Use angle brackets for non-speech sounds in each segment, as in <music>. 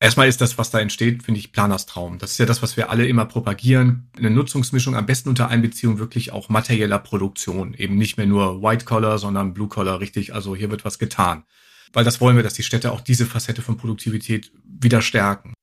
Erstmal ist das, was da entsteht, finde ich Planers Traum. Das ist ja das, was wir alle immer propagieren. Eine Nutzungsmischung am besten unter Einbeziehung wirklich auch materieller Produktion. Eben nicht mehr nur White Collar, sondern Blue Collar, richtig. Also hier wird was getan. Weil das wollen wir, dass die Städte auch diese Facette von Produktivität wieder stärken.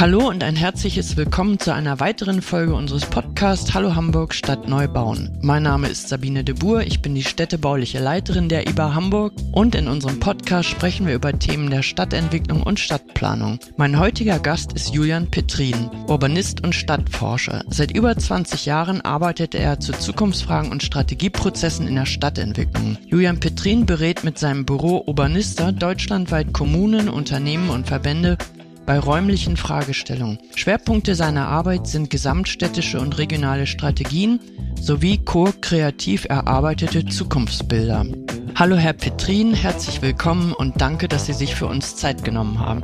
Hallo und ein herzliches Willkommen zu einer weiteren Folge unseres Podcasts Hallo Hamburg Stadt neu bauen. Mein Name ist Sabine de Boer, ich bin die städtebauliche Leiterin der IBA Hamburg und in unserem Podcast sprechen wir über Themen der Stadtentwicklung und Stadtplanung. Mein heutiger Gast ist Julian Petrin, Urbanist und Stadtforscher. Seit über 20 Jahren arbeitet er zu Zukunftsfragen und Strategieprozessen in der Stadtentwicklung. Julian Petrin berät mit seinem Büro Urbanista deutschlandweit Kommunen, Unternehmen und Verbände bei räumlichen Fragestellungen. Schwerpunkte seiner Arbeit sind gesamtstädtische und regionale Strategien sowie ko-kreativ erarbeitete Zukunftsbilder. Hallo Herr Petrin, herzlich willkommen und danke, dass Sie sich für uns Zeit genommen haben.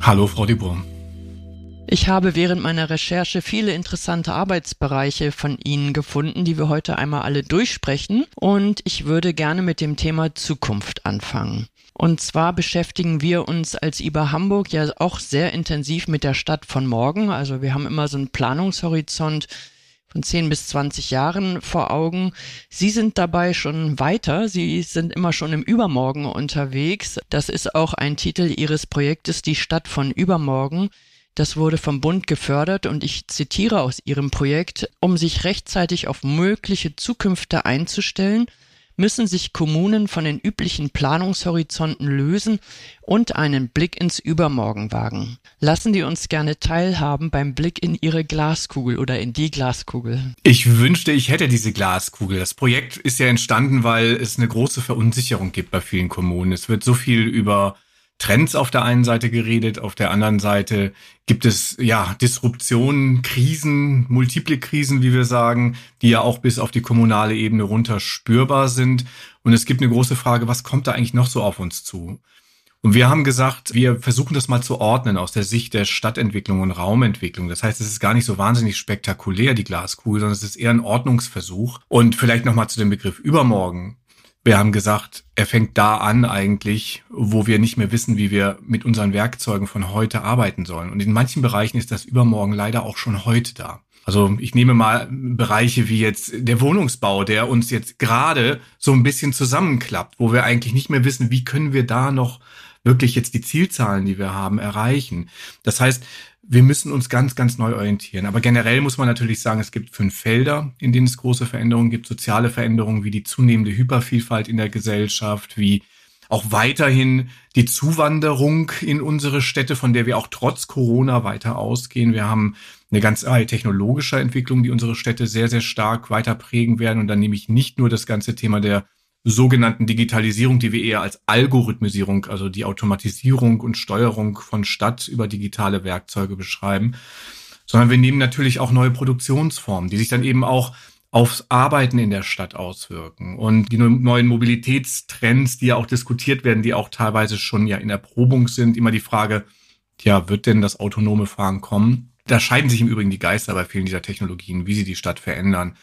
Hallo Frau Dibur. Ich habe während meiner Recherche viele interessante Arbeitsbereiche von Ihnen gefunden, die wir heute einmal alle durchsprechen. Und ich würde gerne mit dem Thema Zukunft anfangen. Und zwar beschäftigen wir uns als IBA Hamburg ja auch sehr intensiv mit der Stadt von morgen. Also wir haben immer so einen Planungshorizont von 10 bis 20 Jahren vor Augen. Sie sind dabei schon weiter. Sie sind immer schon im Übermorgen unterwegs. Das ist auch ein Titel Ihres Projektes, die Stadt von übermorgen. Das wurde vom Bund gefördert und ich zitiere aus Ihrem Projekt, um sich rechtzeitig auf mögliche Zukünfte einzustellen – müssen sich Kommunen von den üblichen Planungshorizonten lösen und einen Blick ins Übermorgen wagen. Lassen die uns gerne teilhaben beim Blick in ihre Glaskugel oder in die Glaskugel. Ich wünschte, ich hätte diese Glaskugel. Das Projekt ist ja entstanden, weil es eine große Verunsicherung gibt bei vielen Kommunen. Es wird so viel über Trends auf der einen Seite geredet, auf der anderen Seite gibt es ja Disruptionen, Krisen, multiple Krisen, wie wir sagen, die ja auch bis auf die kommunale Ebene runter spürbar sind. Und es gibt eine große Frage, was kommt da eigentlich noch so auf uns zu? Und wir haben gesagt, wir versuchen das mal zu ordnen aus der Sicht der Stadtentwicklung und Raumentwicklung. Das heißt, es ist gar nicht so wahnsinnig spektakulär, die Glaskugel, sondern es ist eher ein Ordnungsversuch. Und vielleicht nochmal zu dem Begriff übermorgen. Wir haben gesagt, er fängt da an eigentlich, wo wir nicht mehr wissen, wie wir mit unseren Werkzeugen von heute arbeiten sollen. Und in manchen Bereichen ist das übermorgen leider auch schon heute da. Also ich nehme mal Bereiche wie jetzt der Wohnungsbau, der uns jetzt gerade so ein bisschen zusammenklappt, wo wir eigentlich nicht mehr wissen, wie können wir da noch wirklich jetzt die Zielzahlen, die wir haben, erreichen. Das heißt, wir müssen uns ganz, ganz neu orientieren. Aber generell muss man natürlich sagen, es gibt fünf Felder, in denen es große Veränderungen gibt. Soziale Veränderungen wie die zunehmende Hypervielfalt in der Gesellschaft, wie auch weiterhin die Zuwanderung in unsere Städte, von der wir auch trotz Corona weiter ausgehen. Wir haben eine ganz Reihe technologischer Entwicklungen, die unsere Städte sehr, sehr stark weiter prägen werden. Und dann nehme ich nicht nur das ganze Thema der sogenannten Digitalisierung, die wir eher als Algorithmisierung, also die Automatisierung und Steuerung von Stadt über digitale Werkzeuge beschreiben, sondern wir nehmen natürlich auch neue Produktionsformen, die sich dann eben auch aufs Arbeiten in der Stadt auswirken. Und die neuen Mobilitätstrends, die ja auch diskutiert werden, die auch teilweise schon ja in Erprobung sind, immer die Frage, ja, wird denn das autonome Fahren kommen? Da scheiden sich im Übrigen die Geister bei vielen dieser Technologien, wie sie die Stadt verändern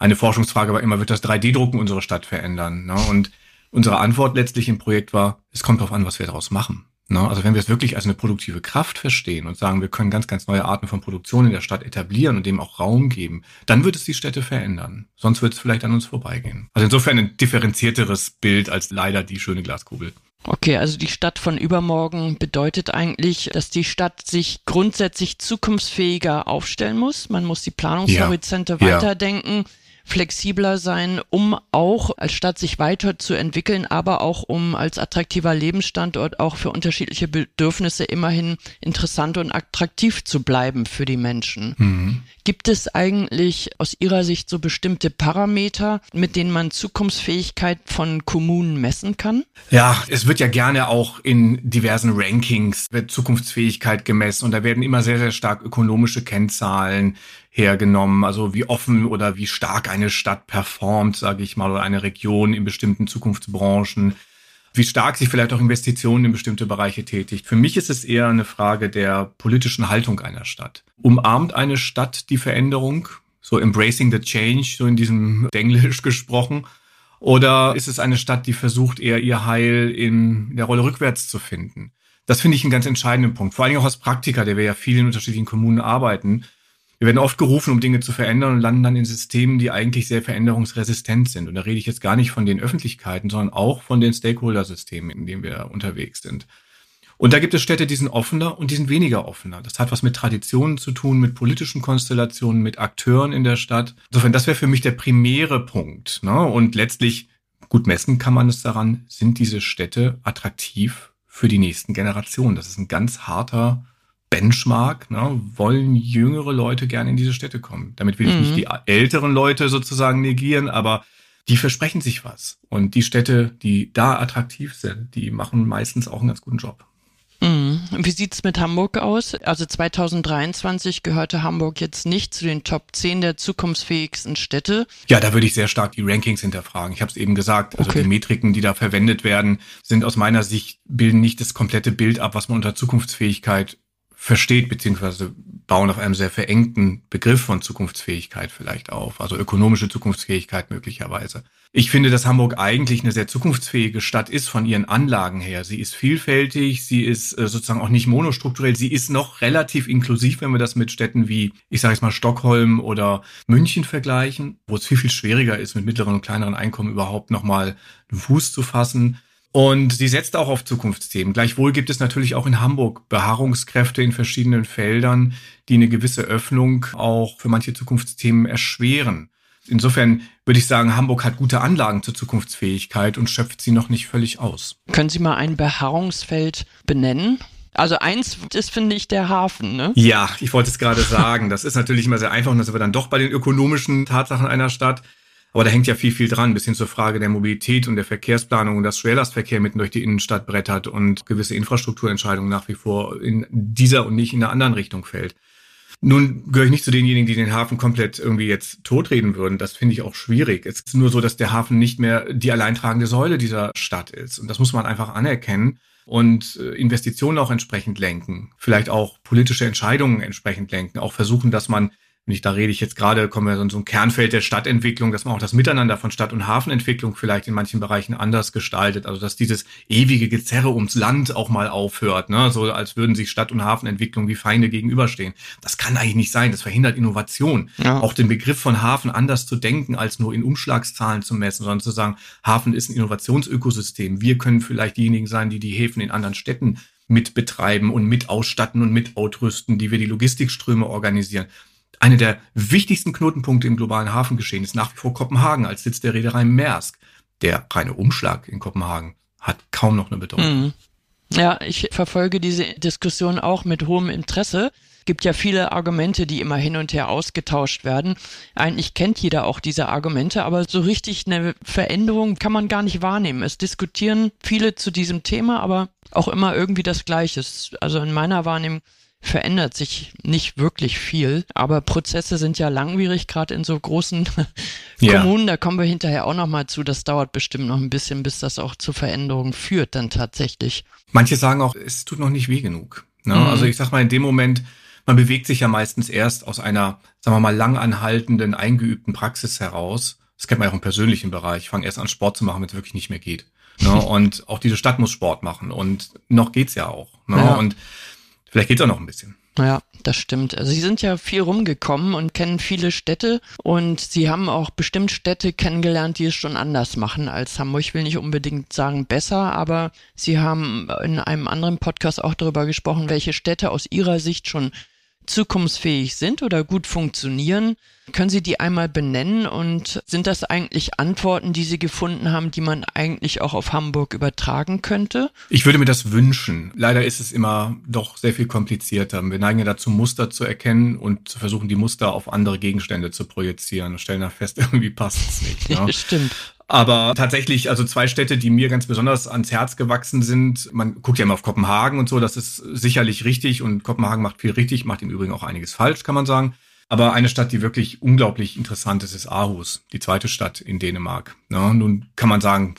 eine Forschungsfrage war immer, wird das 3D-Drucken unsere Stadt verändern? Ne? Und unsere Antwort letztlich im Projekt war, es kommt darauf an, was wir daraus machen. Ne? Also wenn wir es wirklich als eine produktive Kraft verstehen und sagen, wir können ganz, ganz neue Arten von Produktion in der Stadt etablieren und dem auch Raum geben, dann wird es die Städte verändern. Sonst wird es vielleicht an uns vorbeigehen. Also insofern ein differenzierteres Bild als leider die schöne Glaskugel. Okay, also die Stadt von übermorgen bedeutet eigentlich, dass die Stadt sich grundsätzlich zukunftsfähiger aufstellen muss. Man muss die Planungshorizonte ja, weiterdenken. Ja flexibler sein, um auch als Stadt sich weiterzuentwickeln, aber auch um als attraktiver Lebensstandort auch für unterschiedliche Bedürfnisse immerhin interessant und attraktiv zu bleiben für die Menschen. Mhm. Gibt es eigentlich aus Ihrer Sicht so bestimmte Parameter, mit denen man Zukunftsfähigkeit von Kommunen messen kann? Ja, es wird ja gerne auch in diversen Rankings wird Zukunftsfähigkeit gemessen und da werden immer sehr, sehr stark ökonomische Kennzahlen hergenommen, also wie offen oder wie stark eine Stadt performt, sage ich mal, oder eine Region in bestimmten Zukunftsbranchen, wie stark sich vielleicht auch Investitionen in bestimmte Bereiche tätigt. Für mich ist es eher eine Frage der politischen Haltung einer Stadt. Umarmt eine Stadt die Veränderung, so embracing the change, so in diesem <laughs> Englisch gesprochen, Oder ist es eine Stadt, die versucht eher ihr Heil in der Rolle rückwärts zu finden? Das finde ich einen ganz entscheidenden Punkt. Vor allem auch als Praktiker, der wir ja viel in unterschiedlichen Kommunen arbeiten. Wir werden oft gerufen, um Dinge zu verändern und landen dann in Systemen, die eigentlich sehr veränderungsresistent sind. Und da rede ich jetzt gar nicht von den Öffentlichkeiten, sondern auch von den Stakeholder-Systemen, in denen wir unterwegs sind. Und da gibt es Städte, die sind offener und die sind weniger offener. Das hat was mit Traditionen zu tun, mit politischen Konstellationen, mit Akteuren in der Stadt. Insofern, das wäre für mich der primäre Punkt. Ne? Und letztlich, gut messen kann man es daran, sind diese Städte attraktiv für die nächsten Generationen. Das ist ein ganz harter Benchmark, ne, wollen jüngere Leute gerne in diese Städte kommen. Damit will ich mhm. nicht die älteren Leute sozusagen negieren, aber die versprechen sich was. Und die Städte, die da attraktiv sind, die machen meistens auch einen ganz guten Job. Mhm. Wie sieht's mit Hamburg aus? Also 2023 gehörte Hamburg jetzt nicht zu den Top 10 der zukunftsfähigsten Städte. Ja, da würde ich sehr stark die Rankings hinterfragen. Ich habe es eben gesagt, also okay. die Metriken, die da verwendet werden, sind aus meiner Sicht bilden nicht das komplette Bild ab, was man unter Zukunftsfähigkeit versteht, beziehungsweise bauen auf einem sehr verengten Begriff von Zukunftsfähigkeit vielleicht auf, also ökonomische Zukunftsfähigkeit möglicherweise. Ich finde, dass Hamburg eigentlich eine sehr zukunftsfähige Stadt ist von ihren Anlagen her. Sie ist vielfältig, sie ist äh, sozusagen auch nicht monostrukturell, sie ist noch relativ inklusiv, wenn wir das mit Städten wie, ich sage jetzt mal, Stockholm oder München vergleichen, wo es viel, viel schwieriger ist, mit mittleren und kleineren Einkommen überhaupt nochmal einen Fuß zu fassen. Und sie setzt auch auf Zukunftsthemen. Gleichwohl gibt es natürlich auch in Hamburg Beharrungskräfte in verschiedenen Feldern, die eine gewisse Öffnung auch für manche Zukunftsthemen erschweren. Insofern würde ich sagen, Hamburg hat gute Anlagen zur Zukunftsfähigkeit und schöpft sie noch nicht völlig aus. Können Sie mal ein Beharrungsfeld benennen? Also eins ist, finde ich, der Hafen, ne? Ja, ich wollte es gerade sagen. Das ist natürlich immer sehr einfach und das sind wir dann doch bei den ökonomischen Tatsachen einer Stadt. Aber da hängt ja viel, viel dran, bis hin zur Frage der Mobilität und der Verkehrsplanung und dass Schwerlastverkehr mitten durch die Innenstadt brettert und gewisse Infrastrukturentscheidungen nach wie vor in dieser und nicht in der anderen Richtung fällt. Nun gehöre ich nicht zu denjenigen, die den Hafen komplett irgendwie jetzt totreden würden. Das finde ich auch schwierig. Es ist nur so, dass der Hafen nicht mehr die alleintragende Säule dieser Stadt ist. Und das muss man einfach anerkennen und äh, Investitionen auch entsprechend lenken. Vielleicht auch politische Entscheidungen entsprechend lenken. Auch versuchen, dass man und ich, da rede ich jetzt gerade, kommen wir so in so ein Kernfeld der Stadtentwicklung, dass man auch das Miteinander von Stadt- und Hafenentwicklung vielleicht in manchen Bereichen anders gestaltet. Also dass dieses ewige Gezerre ums Land auch mal aufhört, ne? so als würden sich Stadt- und Hafenentwicklung wie Feinde gegenüberstehen. Das kann eigentlich nicht sein. Das verhindert Innovation. Ja. Auch den Begriff von Hafen anders zu denken, als nur in Umschlagszahlen zu messen, sondern zu sagen, Hafen ist ein Innovationsökosystem. Wir können vielleicht diejenigen sein, die die Häfen in anderen Städten mit betreiben und mit ausstatten und mit ausrüsten, die wir die Logistikströme organisieren. Eine der wichtigsten Knotenpunkte im globalen Hafengeschehen ist nach wie vor Kopenhagen als Sitz der Reederei Maersk. Der reine Umschlag in Kopenhagen hat kaum noch eine Bedeutung. Mhm. Ja, ich verfolge diese Diskussion auch mit hohem Interesse. Gibt ja viele Argumente, die immer hin und her ausgetauscht werden. Eigentlich kennt jeder auch diese Argumente, aber so richtig eine Veränderung kann man gar nicht wahrnehmen. Es diskutieren viele zu diesem Thema, aber auch immer irgendwie das Gleiche. Also in meiner Wahrnehmung verändert sich nicht wirklich viel, aber Prozesse sind ja langwierig, gerade in so großen ja. Kommunen. Da kommen wir hinterher auch nochmal zu. Das dauert bestimmt noch ein bisschen, bis das auch zu Veränderungen führt, dann tatsächlich. Manche sagen auch, es tut noch nicht weh genug. Ne? Mhm. Also ich sag mal, in dem Moment, man bewegt sich ja meistens erst aus einer, sagen wir mal, lang anhaltenden, eingeübten Praxis heraus. Das kennt man ja auch im persönlichen Bereich. Ich fange erst an, Sport zu machen, wenn es wirklich nicht mehr geht. Ne? <laughs> Und auch diese Stadt muss Sport machen. Und noch geht's ja auch. Ne? Ja. Und Vielleicht geht's auch noch ein bisschen. Ja, das stimmt. Also Sie sind ja viel rumgekommen und kennen viele Städte und Sie haben auch bestimmt Städte kennengelernt, die es schon anders machen als Hamburg. Ich will nicht unbedingt sagen besser, aber Sie haben in einem anderen Podcast auch darüber gesprochen, welche Städte aus Ihrer Sicht schon zukunftsfähig sind oder gut funktionieren. Können Sie die einmal benennen und sind das eigentlich Antworten, die Sie gefunden haben, die man eigentlich auch auf Hamburg übertragen könnte? Ich würde mir das wünschen. Leider ist es immer doch sehr viel komplizierter. Wir neigen ja dazu, Muster zu erkennen und zu versuchen, die Muster auf andere Gegenstände zu projizieren und stellen da fest, <laughs> irgendwie passt es nicht. Ne? <laughs> Stimmt. Aber tatsächlich, also zwei Städte, die mir ganz besonders ans Herz gewachsen sind. Man guckt ja immer auf Kopenhagen und so, das ist sicherlich richtig und Kopenhagen macht viel richtig, macht im Übrigen auch einiges falsch, kann man sagen. Aber eine Stadt, die wirklich unglaublich interessant ist, ist Aarhus, die zweite Stadt in Dänemark. Ja, nun kann man sagen,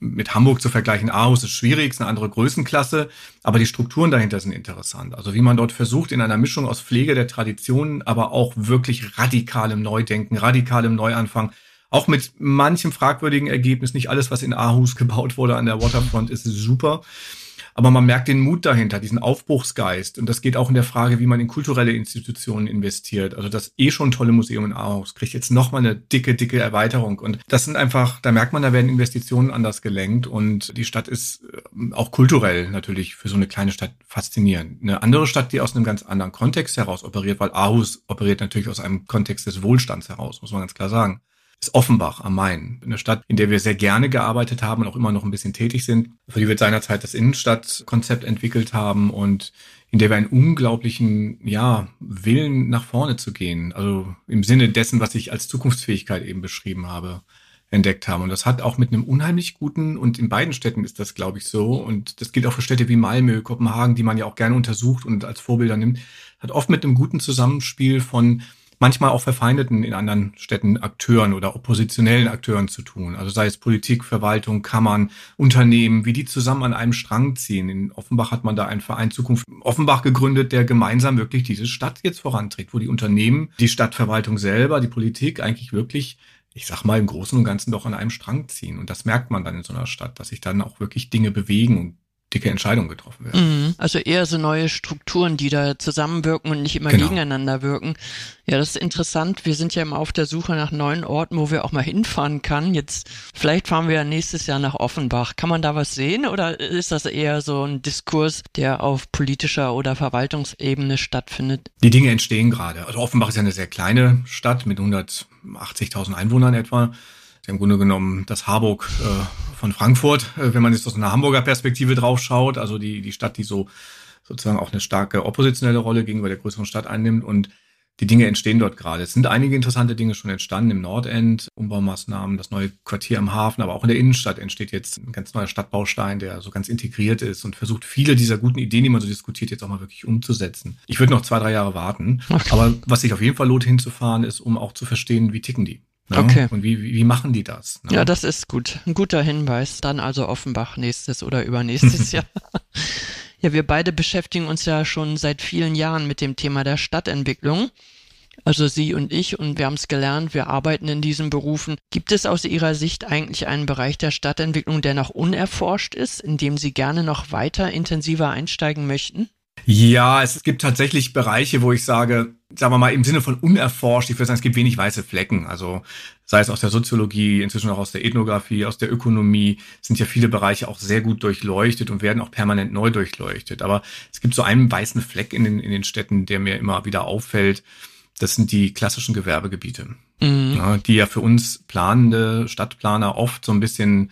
mit Hamburg zu vergleichen, Aarhus ist schwierig, ist eine andere Größenklasse, aber die Strukturen dahinter sind interessant. Also wie man dort versucht, in einer Mischung aus Pflege der Traditionen, aber auch wirklich radikalem Neudenken, radikalem Neuanfang, Auch mit manchem fragwürdigen Ergebnis. Nicht alles, was in Aarhus <laughs> gebaut wurde an der Waterfront, ist super. Aber man merkt den Mut dahinter, diesen Aufbruchsgeist. Und das geht auch in der Frage, wie man in kulturelle Institutionen investiert. Also das eh schon tolle Museum in Aarhus kriegt jetzt nochmal eine dicke, dicke Erweiterung. Und das sind einfach, da merkt man, da werden Investitionen anders gelenkt. Und die Stadt ist äh, auch kulturell natürlich für so eine kleine Stadt faszinierend. Eine andere Stadt, die aus einem ganz anderen Kontext heraus operiert, weil Aarhus operiert natürlich aus einem Kontext des Wohlstands heraus, muss man ganz klar sagen ist Offenbach am Main. Eine Stadt, in der wir sehr gerne gearbeitet haben und auch immer noch ein bisschen tätig sind, für die wir seinerzeit das Innenstadtkonzept entwickelt haben und in der wir einen unglaublichen, ja, Willen nach vorne zu gehen. Also im Sinne dessen, was ich als Zukunftsfähigkeit eben beschrieben habe, entdeckt haben. Und das hat auch mit einem unheimlich guten, und in beiden Städten ist das, glaube ich, so, und das gilt auch für Städte wie Malmö, Kopenhagen, die man ja auch gerne untersucht und als Vorbilder nimmt, hat oft mit einem guten Zusammenspiel von manchmal auch verfeindeten in anderen Städten Akteuren oder oppositionellen Akteuren zu tun. Also sei es Politik, Verwaltung, Kammern, Unternehmen, wie die zusammen an einem Strang ziehen. In Offenbach hat man da einen Verein Zukunft Offenbach gegründet, der gemeinsam wirklich diese Stadt jetzt voranträgt, wo die Unternehmen, die Stadtverwaltung selber, die Politik eigentlich wirklich ich sag mal, im Großen und Ganzen doch an einem Strang ziehen. Und das merkt man dann in so einer Stadt, dass sich dann auch wirklich Dinge bewegen und dicke Entscheidungen getroffen werden. Mhm. Also eher so neue Strukturen, die da zusammenwirken und nicht immer genau. gegeneinander wirken. Ja, das ist interessant. Wir sind ja immer auf der Suche nach neuen Orten, wo wir auch mal hinfahren kann. Jetzt, vielleicht fahren wir ja nächstes Jahr nach Offenbach. Kann man da was sehen oder ist das eher so ein Diskurs, der auf politischer oder Verwaltungsebene stattfindet? Die Dinge entstehen gerade. Also Offenbach ist ja eine sehr kleine Stadt mit 180.000 Einwohnern etwa ist im Grunde genommen das Harburg äh, von Frankfurt, äh, wenn man jetzt aus einer Hamburger Perspektive drauf schaut, also die, die Stadt, die so sozusagen auch eine starke oppositionelle Rolle gegenüber der größeren Stadt einnimmt und die Dinge entstehen dort gerade. Es sind einige interessante Dinge schon entstanden im Nordend, Umbaumaßnahmen, das neue Quartier am Hafen, aber auch in der Innenstadt entsteht jetzt ein ganz neuer Stadtbaustein, der so ganz integriert ist und versucht, viele dieser guten Ideen, die man so diskutiert, jetzt auch mal wirklich umzusetzen. Ich würde noch zwei, drei Jahre warten. Aber was sich auf jeden Fall lohnt hinzufahren, ist, um auch zu verstehen, wie ticken die. Ne? Okay. Und wie, wie, machen die das? Ne? Ja, das ist gut. Ein guter Hinweis. Dann also Offenbach nächstes oder übernächstes <laughs> Jahr. Ja, wir beide beschäftigen uns ja schon seit vielen Jahren mit dem Thema der Stadtentwicklung. Also Sie und ich, und wir haben es gelernt, wir arbeiten in diesen Berufen. Gibt es aus Ihrer Sicht eigentlich einen Bereich der Stadtentwicklung, der noch unerforscht ist, in dem Sie gerne noch weiter intensiver einsteigen möchten? Ja, es gibt tatsächlich Bereiche, wo ich sage, sagen wir mal, im Sinne von unerforscht, ich würde sagen, es gibt wenig weiße Flecken. Also sei es aus der Soziologie, inzwischen auch aus der Ethnographie, aus der Ökonomie, sind ja viele Bereiche auch sehr gut durchleuchtet und werden auch permanent neu durchleuchtet. Aber es gibt so einen weißen Fleck in den, in den Städten, der mir immer wieder auffällt. Das sind die klassischen Gewerbegebiete, mhm. ja, die ja für uns planende Stadtplaner oft so ein bisschen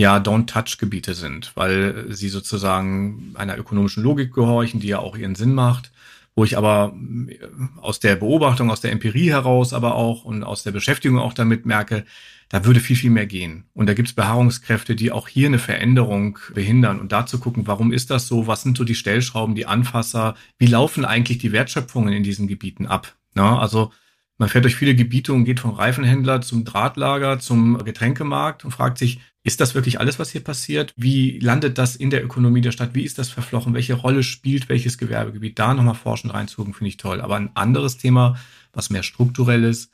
ja Don't-Touch-Gebiete sind, weil sie sozusagen einer ökonomischen Logik gehorchen, die ja auch ihren Sinn macht, wo ich aber äh, aus der Beobachtung, aus der Empirie heraus aber auch und aus der Beschäftigung auch damit merke, da würde viel, viel mehr gehen. Und da gibt es Beharrungskräfte, die auch hier eine Veränderung behindern. Und da zu gucken, warum ist das so? Was sind so die Stellschrauben, die Anfasser? Wie laufen eigentlich die Wertschöpfungen in diesen Gebieten ab? Na, also man fährt durch viele Gebiete und geht vom Reifenhändler zum Drahtlager, zum Getränkemarkt und fragt sich, ist das wirklich alles, was hier passiert? Wie landet das in der Ökonomie der Stadt? Wie ist das verflochten? Welche Rolle spielt welches Gewerbegebiet? Da nochmal forschend reinzugucken, finde ich toll. Aber ein anderes Thema, was mehr strukturell ist,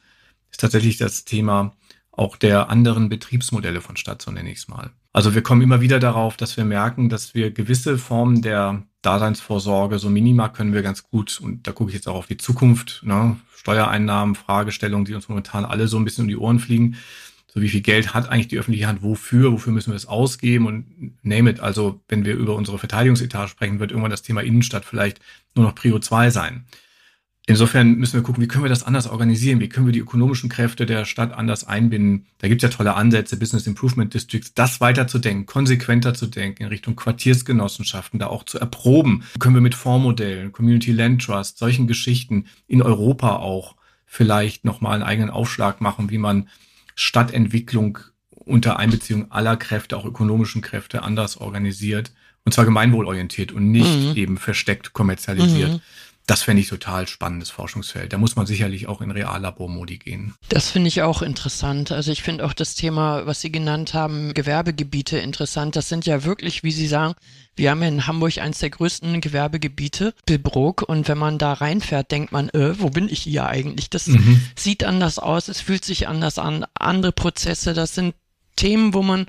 ist tatsächlich das Thema auch der anderen Betriebsmodelle von Stadt, so nenne ich es mal. Also wir kommen immer wieder darauf, dass wir merken, dass wir gewisse Formen der Daseinsvorsorge, so Minima können wir ganz gut, und da gucke ich jetzt auch auf die Zukunft, ne, Steuereinnahmen, Fragestellungen, die uns momentan alle so ein bisschen um die Ohren fliegen, so wie viel Geld hat eigentlich die öffentliche Hand wofür, wofür müssen wir es ausgeben und name it. Also wenn wir über unsere Verteidigungsetage sprechen, wird irgendwann das Thema Innenstadt vielleicht nur noch Prio 2 sein. Insofern müssen wir gucken, wie können wir das anders organisieren, wie können wir die ökonomischen Kräfte der Stadt anders einbinden. Da gibt es ja tolle Ansätze, Business Improvement Districts, das weiterzudenken, konsequenter zu denken, in Richtung Quartiersgenossenschaften, da auch zu erproben. Können wir mit Fondsmodellen, Community Land Trust, solchen Geschichten in Europa auch vielleicht nochmal einen eigenen Aufschlag machen, wie man Stadtentwicklung unter Einbeziehung aller Kräfte, auch ökonomischen Kräfte, anders organisiert. Und zwar gemeinwohlorientiert und nicht mhm. eben versteckt kommerzialisiert. Mhm. Das fände ich total spannendes Forschungsfeld. Da muss man sicherlich auch in Reallabormodi gehen. Das finde ich auch interessant. Also ich finde auch das Thema, was Sie genannt haben, Gewerbegebiete interessant. Das sind ja wirklich, wie Sie sagen, wir haben in Hamburg eines der größten Gewerbegebiete, Billbrook, und wenn man da reinfährt, denkt man, äh, wo bin ich hier eigentlich? Das mhm. sieht anders aus, es fühlt sich anders an, andere Prozesse, das sind Themen, wo man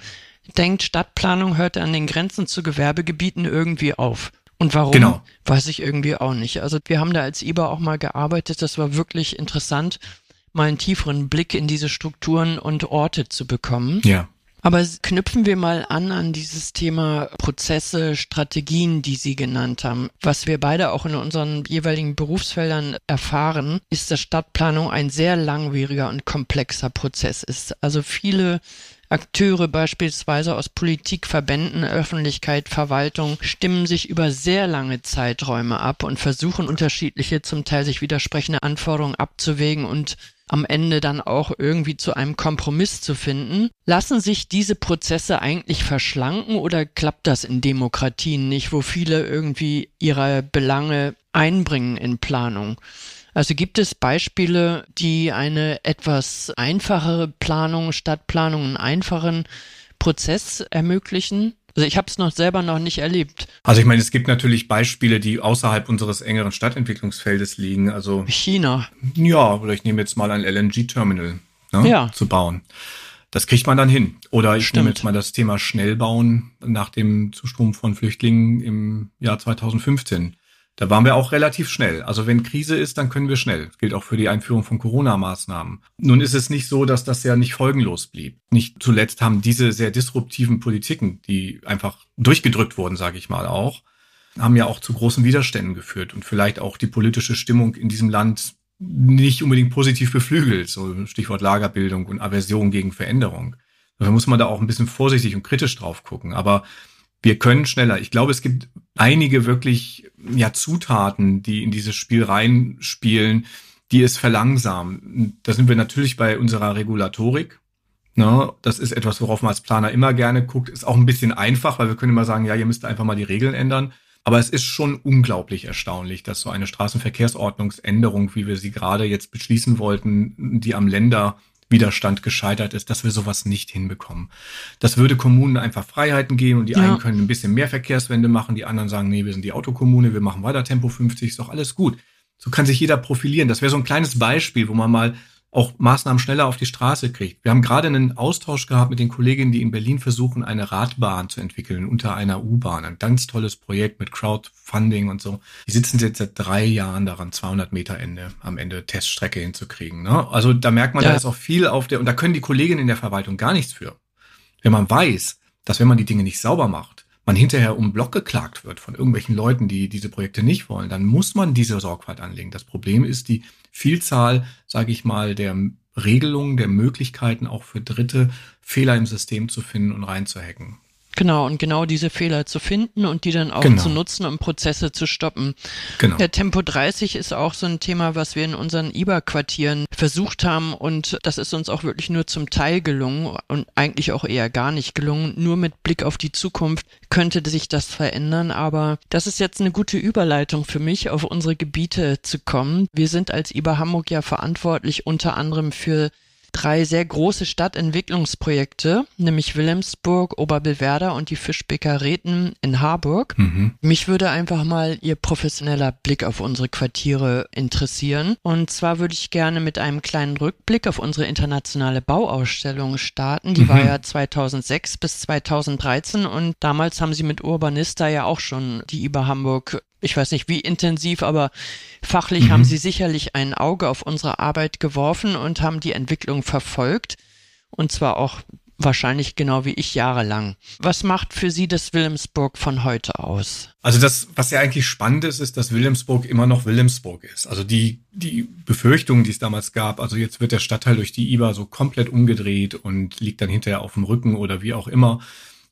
denkt, Stadtplanung hört an den Grenzen zu Gewerbegebieten irgendwie auf. Und warum, genau. weiß ich irgendwie auch nicht. Also wir haben da als IBA auch mal gearbeitet. Das war wirklich interessant, mal einen tieferen Blick in diese Strukturen und Orte zu bekommen. Ja. Aber knüpfen wir mal an an dieses Thema Prozesse, Strategien, die Sie genannt haben. Was wir beide auch in unseren jeweiligen Berufsfeldern erfahren, ist, dass Stadtplanung ein sehr langwieriger und komplexer Prozess ist. Also viele Akteure beispielsweise aus Politik, Verbänden, Öffentlichkeit, Verwaltung stimmen sich über sehr lange Zeiträume ab und versuchen unterschiedliche, zum Teil sich widersprechende Anforderungen abzuwägen und am Ende dann auch irgendwie zu einem Kompromiss zu finden. Lassen sich diese Prozesse eigentlich verschlanken oder klappt das in Demokratien nicht, wo viele irgendwie ihre Belange einbringen in Planung? Also gibt es Beispiele, die eine etwas einfachere Planung, Stadtplanung, einen einfachen Prozess ermöglichen? Also ich habe es noch selber noch nicht erlebt. Also ich meine, es gibt natürlich Beispiele, die außerhalb unseres engeren Stadtentwicklungsfeldes liegen. Also China. Ja, oder ich nehme jetzt mal ein LNG-Terminal ne, ja. zu bauen. Das kriegt man dann hin. Oder ich Stimmt. nehme jetzt mal das Thema Schnellbauen nach dem Zustrom von Flüchtlingen im Jahr 2015. Da waren wir auch relativ schnell. Also wenn Krise ist, dann können wir schnell. Das gilt auch für die Einführung von Corona-Maßnahmen. Nun ist es nicht so, dass das ja nicht folgenlos blieb. Nicht zuletzt haben diese sehr disruptiven Politiken, die einfach durchgedrückt wurden, sage ich mal auch, haben ja auch zu großen Widerständen geführt und vielleicht auch die politische Stimmung in diesem Land nicht unbedingt positiv beflügelt. So Stichwort Lagerbildung und Aversion gegen Veränderung. Da muss man da auch ein bisschen vorsichtig und kritisch drauf gucken. Aber wir können schneller. Ich glaube, es gibt einige wirklich ja Zutaten, die in dieses Spiel reinspielen, die es verlangsamen. Da sind wir natürlich bei unserer Regulatorik. Ne? Das ist etwas, worauf man als Planer immer gerne guckt. Ist auch ein bisschen einfach, weil wir können immer sagen, ja, ihr müsst einfach mal die Regeln ändern. Aber es ist schon unglaublich erstaunlich, dass so eine Straßenverkehrsordnungsänderung, wie wir sie gerade jetzt beschließen wollten, die am Länder Widerstand gescheitert ist, dass wir sowas nicht hinbekommen. Das würde Kommunen einfach Freiheiten geben und die ja. einen können ein bisschen mehr Verkehrswende machen, die anderen sagen, nee, wir sind die Autokommune, wir machen weiter Tempo 50, ist doch alles gut. So kann sich jeder profilieren. Das wäre so ein kleines Beispiel, wo man mal auch Maßnahmen schneller auf die Straße kriegt. Wir haben gerade einen Austausch gehabt mit den Kolleginnen, die in Berlin versuchen, eine Radbahn zu entwickeln unter einer U-Bahn. Ein ganz tolles Projekt mit Crowdfunding und so. Die sitzen jetzt seit drei Jahren daran, 200 Meter Ende am Ende Teststrecke hinzukriegen. Ne? Also da merkt man, ja. da ist auch viel auf der, und da können die Kolleginnen in der Verwaltung gar nichts für. Wenn man weiß, dass wenn man die Dinge nicht sauber macht, man hinterher um Block geklagt wird von irgendwelchen Leuten, die diese Projekte nicht wollen, dann muss man diese Sorgfalt anlegen. Das Problem ist die Vielzahl, sage ich mal, der Regelungen, der Möglichkeiten auch für Dritte Fehler im System zu finden und reinzuhacken. Genau, und genau diese Fehler zu finden und die dann auch genau. zu nutzen, um Prozesse zu stoppen. Genau. Der Tempo 30 ist auch so ein Thema, was wir in unseren IBA-Quartieren versucht haben und das ist uns auch wirklich nur zum Teil gelungen und eigentlich auch eher gar nicht gelungen. Nur mit Blick auf die Zukunft könnte sich das verändern, aber das ist jetzt eine gute Überleitung für mich, auf unsere Gebiete zu kommen. Wir sind als IBA Hamburg ja verantwortlich unter anderem für drei sehr große Stadtentwicklungsprojekte, nämlich Wilhelmsburg, Oberbillwerder und die Fischbecker Reten in Harburg. Mhm. Mich würde einfach mal Ihr professioneller Blick auf unsere Quartiere interessieren. Und zwar würde ich gerne mit einem kleinen Rückblick auf unsere internationale Bauausstellung starten. Die mhm. war ja 2006 bis 2013 und damals haben Sie mit Urbanista ja auch schon die IBA Hamburg ich weiß nicht wie intensiv, aber fachlich mhm. haben sie sicherlich ein Auge auf unsere Arbeit geworfen und haben die Entwicklung verfolgt. Und zwar auch wahrscheinlich genau wie ich jahrelang. Was macht für Sie das Wilhelmsburg von heute aus? Also das, was ja eigentlich spannend ist, ist, dass Wilhelmsburg immer noch Wilhelmsburg ist. Also die, die Befürchtungen, die es damals gab, also jetzt wird der Stadtteil durch die IBA so komplett umgedreht und liegt dann hinterher auf dem Rücken oder wie auch immer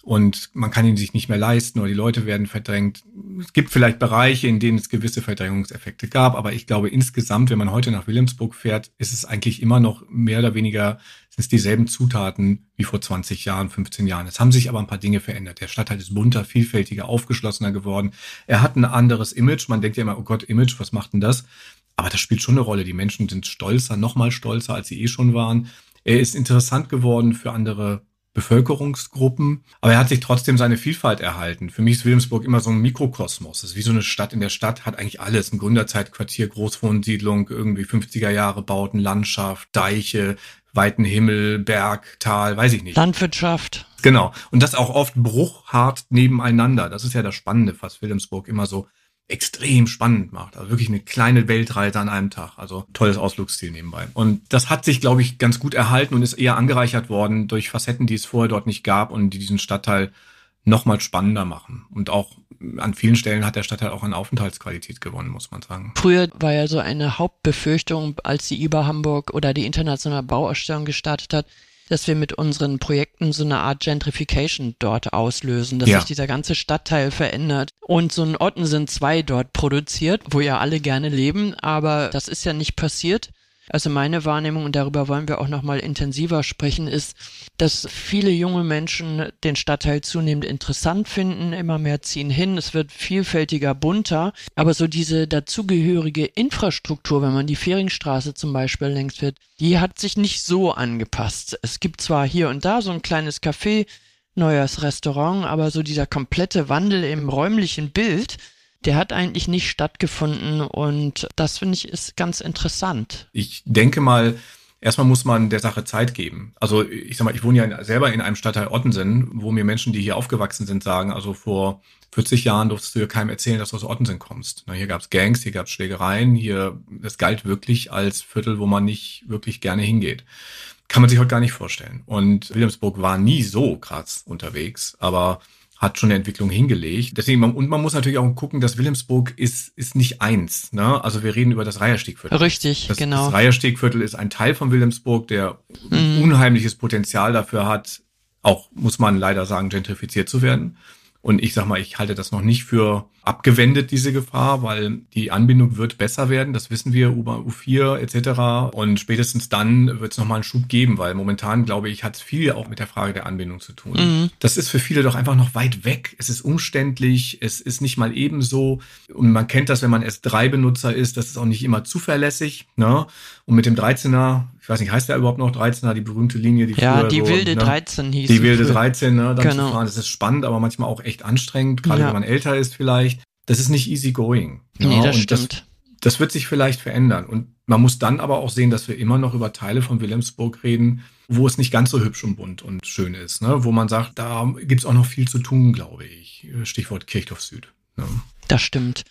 und man kann ihn sich nicht mehr leisten oder die Leute werden verdrängt. Es gibt vielleicht Bereiche, in denen es gewisse Verdrängungseffekte gab, aber ich glaube insgesamt, wenn man heute nach Wilhelmsburg fährt, ist es eigentlich immer noch mehr oder weniger sind es dieselben Zutaten wie vor 20 Jahren, 15 Jahren. Es haben sich aber ein paar Dinge verändert. Der Stadtteil ist bunter, vielfältiger, aufgeschlossener geworden. Er hat ein anderes Image. Man denkt ja immer, oh Gott, Image, was macht denn das? Aber das spielt schon eine Rolle. Die Menschen sind stolzer, noch mal stolzer, als sie eh schon waren. Er ist interessant geworden für andere Bevölkerungsgruppen, aber er hat sich trotzdem seine Vielfalt erhalten. Für mich ist Wilhelmsburg immer so ein Mikrokosmos. Das ist wie so eine Stadt in der Stadt, hat eigentlich alles. Ein Gründerzeitquartier, Großwohnsiedlung, irgendwie 50er Jahre Bauten, Landschaft, Deiche, weiten Himmel, Berg, Tal, weiß ich nicht. Landwirtschaft. Genau. Und das auch oft bruchhart nebeneinander. Das ist ja das Spannende, was Wilhelmsburg immer so extrem spannend macht. Also wirklich eine kleine Weltreise an einem Tag. Also tolles Ausflugsziel nebenbei. Und das hat sich, glaube ich, ganz gut erhalten und ist eher angereichert worden durch Facetten, die es vorher dort nicht gab und die diesen Stadtteil nochmal spannender machen. Und auch an vielen Stellen hat der Stadtteil auch an Aufenthaltsqualität gewonnen, muss man sagen. Früher war ja so eine Hauptbefürchtung, als die IBA Hamburg oder die internationale Bauausstellung gestartet hat, dass wir mit unseren Projekten so eine Art Gentrification dort auslösen, dass ja. sich dieser ganze Stadtteil verändert und so ein Ottensen 2 dort produziert, wo ja alle gerne leben, aber das ist ja nicht passiert. Also meine Wahrnehmung, und darüber wollen wir auch nochmal intensiver sprechen, ist, dass viele junge Menschen den Stadtteil zunehmend interessant finden, immer mehr ziehen hin, es wird vielfältiger, bunter, aber so diese dazugehörige Infrastruktur, wenn man die Fähringstraße zum Beispiel längst wird, die hat sich nicht so angepasst. Es gibt zwar hier und da so ein kleines Café, neues Restaurant, aber so dieser komplette Wandel im räumlichen Bild, der hat eigentlich nicht stattgefunden und das finde ich ist ganz interessant. Ich denke mal, erstmal muss man der Sache Zeit geben. Also ich sag mal, ich wohne ja selber in einem Stadtteil Ottensen, wo mir Menschen, die hier aufgewachsen sind, sagen, also vor 40 Jahren durftest du ja keinem erzählen, dass du aus Ottensen kommst. Na, hier gab's Gangs, hier gab's Schlägereien, hier, das galt wirklich als Viertel, wo man nicht wirklich gerne hingeht. Kann man sich heute gar nicht vorstellen. Und Wilhelmsburg war nie so krass unterwegs, aber hat schon eine Entwicklung hingelegt. Deswegen, und man muss natürlich auch gucken, dass Wilhelmsburg ist, ist nicht eins. Ne? Also wir reden über das Reiherstiegviertel. Richtig, das, genau. Das Reiherstiegviertel ist ein Teil von Wilhelmsburg, der mhm. unheimliches Potenzial dafür hat, auch, muss man leider sagen, gentrifiziert zu werden. Und ich sag mal, ich halte das noch nicht für abgewendet, diese Gefahr, weil die Anbindung wird besser werden, das wissen wir, U-Bahn U4 etc. Und spätestens dann wird es nochmal einen Schub geben, weil momentan, glaube ich, hat es viel auch mit der Frage der Anbindung zu tun. Mhm. Das ist für viele doch einfach noch weit weg. Es ist umständlich, es ist nicht mal ebenso. Und man kennt das, wenn man S3-Benutzer ist, das ist auch nicht immer zuverlässig. Ne? Und mit dem 13er, ich weiß nicht, heißt der überhaupt noch 13er, die berühmte Linie, die Ja, die so, wilde ne? 13 hieß Die wilde 13, ne, dann genau. zu fahren. Das ist spannend, aber manchmal auch echt anstrengend, gerade ja. wenn man älter ist vielleicht das ist nicht easy going. Ja, nee, das stimmt. Das, das wird sich vielleicht verändern. Und man muss dann aber auch sehen, dass wir immer noch über Teile von Wilhelmsburg reden, wo es nicht ganz so hübsch und bunt und schön ist. Ne? Wo man sagt, da gibt's auch noch viel zu tun, glaube ich. Stichwort Kirchdorf Süd. Ne? Das stimmt.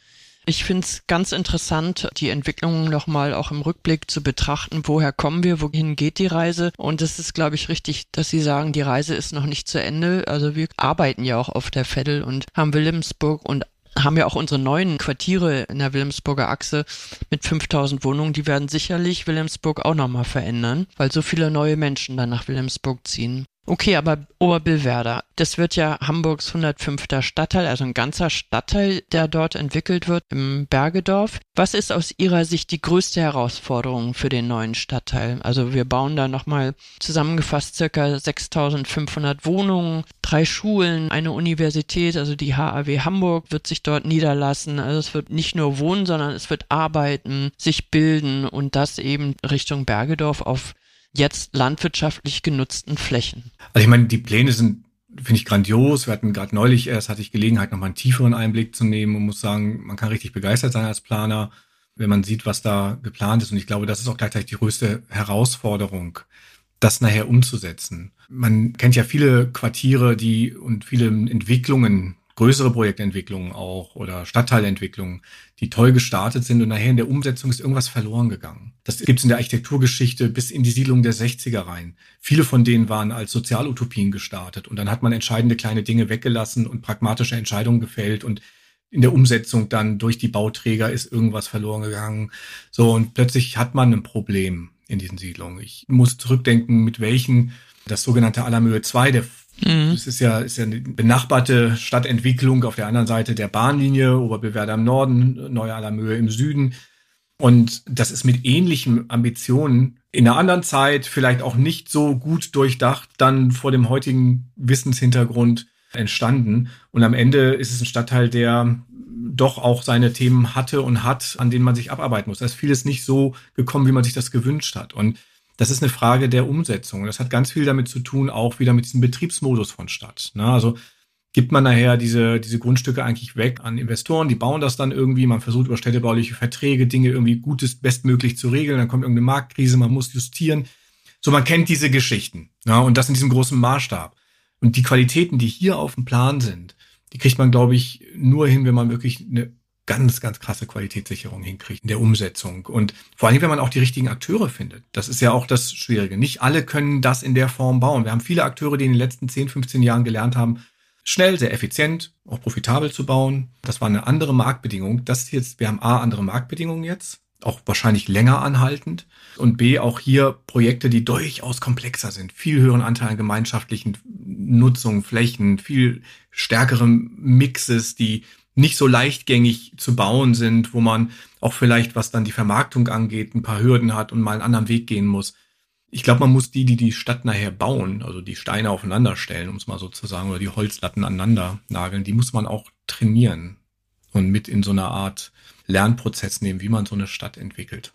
Ich finde es ganz interessant, die Entwicklung nochmal auch im Rückblick zu betrachten. Woher kommen wir? Wohin geht die Reise? Und es ist, glaube ich, richtig, dass Sie sagen, die Reise ist noch nicht zu Ende. Also wir arbeiten ja auch auf der Veddel und haben Wilhelmsburg und haben ja auch unsere neuen Quartiere in der Wilhelmsburger Achse mit 5000 Wohnungen, die werden sicherlich Wilhelmsburg auch nochmal verändern, weil so viele neue Menschen dann nach Wilhelmsburg ziehen. Okay, aber Oberbillwerder, das wird ja Hamburgs 105. Stadtteil, also ein ganzer Stadtteil, der dort entwickelt wird im Bergedorf. Was ist aus Ihrer Sicht die größte Herausforderung für den neuen Stadtteil? Also wir bauen da nochmal zusammengefasst circa 6500 Wohnungen, drei Schulen, eine Universität, also die HAW Hamburg wird sich dort niederlassen. Also es wird nicht nur wohnen, sondern es wird arbeiten, sich bilden und das eben Richtung Bergedorf auf jetzt landwirtschaftlich genutzten Flächen. Also ich meine, die Pläne sind, finde ich, grandios. Wir hatten gerade neulich erst, hatte ich Gelegenheit, nochmal einen tieferen Einblick zu nehmen und muss sagen, man kann richtig begeistert sein als Planer, wenn man sieht, was da geplant ist. Und ich glaube, das ist auch gleichzeitig die größte Herausforderung, das nachher umzusetzen. Man kennt ja viele Quartiere, die und viele Entwicklungen, größere Projektentwicklungen auch oder Stadtteilentwicklungen, die toll gestartet sind und nachher in der Umsetzung ist irgendwas verloren gegangen. Das gibt's in der Architekturgeschichte bis in die Siedlung der 60er rein. Viele von denen waren als Sozialutopien gestartet und dann hat man entscheidende kleine Dinge weggelassen und pragmatische Entscheidungen gefällt und in der Umsetzung dann durch die Bauträger ist irgendwas verloren gegangen. So und plötzlich hat man ein Problem in diesen Siedlungen. Ich muss zurückdenken, mit welchen das sogenannte Alamöhe 2, der Mhm. Es ist ja, ist ja eine benachbarte Stadtentwicklung auf der anderen Seite der Bahnlinie, Oberbillwerder im Norden, Neue Alamöhe im Süden. Und das ist mit ähnlichen Ambitionen in einer anderen Zeit vielleicht auch nicht so gut durchdacht, dann vor dem heutigen Wissenshintergrund entstanden. Und am Ende ist es ein Stadtteil, der doch auch seine Themen hatte und hat, an denen man sich abarbeiten muss. Da ist vieles nicht so gekommen, wie man sich das gewünscht hat. Und das ist eine Frage der Umsetzung. Das hat ganz viel damit zu tun, auch wieder mit diesem Betriebsmodus von Stadt. Ne? Also gibt man nachher diese, diese Grundstücke eigentlich weg an Investoren, die bauen das dann irgendwie, man versucht über städtebauliche Verträge Dinge irgendwie gutes, bestmöglich zu regeln, dann kommt irgendeine Marktkrise, man muss justieren. So, man kennt diese Geschichten. Ja, und das in diesem großen Maßstab. Und die Qualitäten, die hier auf dem Plan sind, die kriegt man, glaube ich, nur hin, wenn man wirklich eine ganz, ganz krasse Qualitätssicherung hinkriegt in der Umsetzung. Und vor allem, wenn man auch die richtigen Akteure findet. Das ist ja auch das Schwierige. Nicht alle können das in der Form bauen. Wir haben viele Akteure, die in den letzten 10, 15 Jahren gelernt haben, schnell, sehr effizient, auch profitabel zu bauen. Das war eine andere Marktbedingung. Das jetzt, wir haben A, andere Marktbedingungen jetzt, auch wahrscheinlich länger anhaltend. Und B, auch hier Projekte, die durchaus komplexer sind, viel höheren Anteil an gemeinschaftlichen Nutzungen, Flächen, viel stärkere Mixes, die nicht so leichtgängig zu bauen sind, wo man auch vielleicht, was dann die Vermarktung angeht, ein paar Hürden hat und mal einen anderen Weg gehen muss ich glaube, man muss die, die die Stadt nachher bauen, also die Steine aufeinander stellen, um es mal so zu sagen, oder die Holzlatten aneinander nageln, die muss man auch trainieren und mit in so einer Art Lernprozess nehmen, wie man so eine Stadt entwickelt.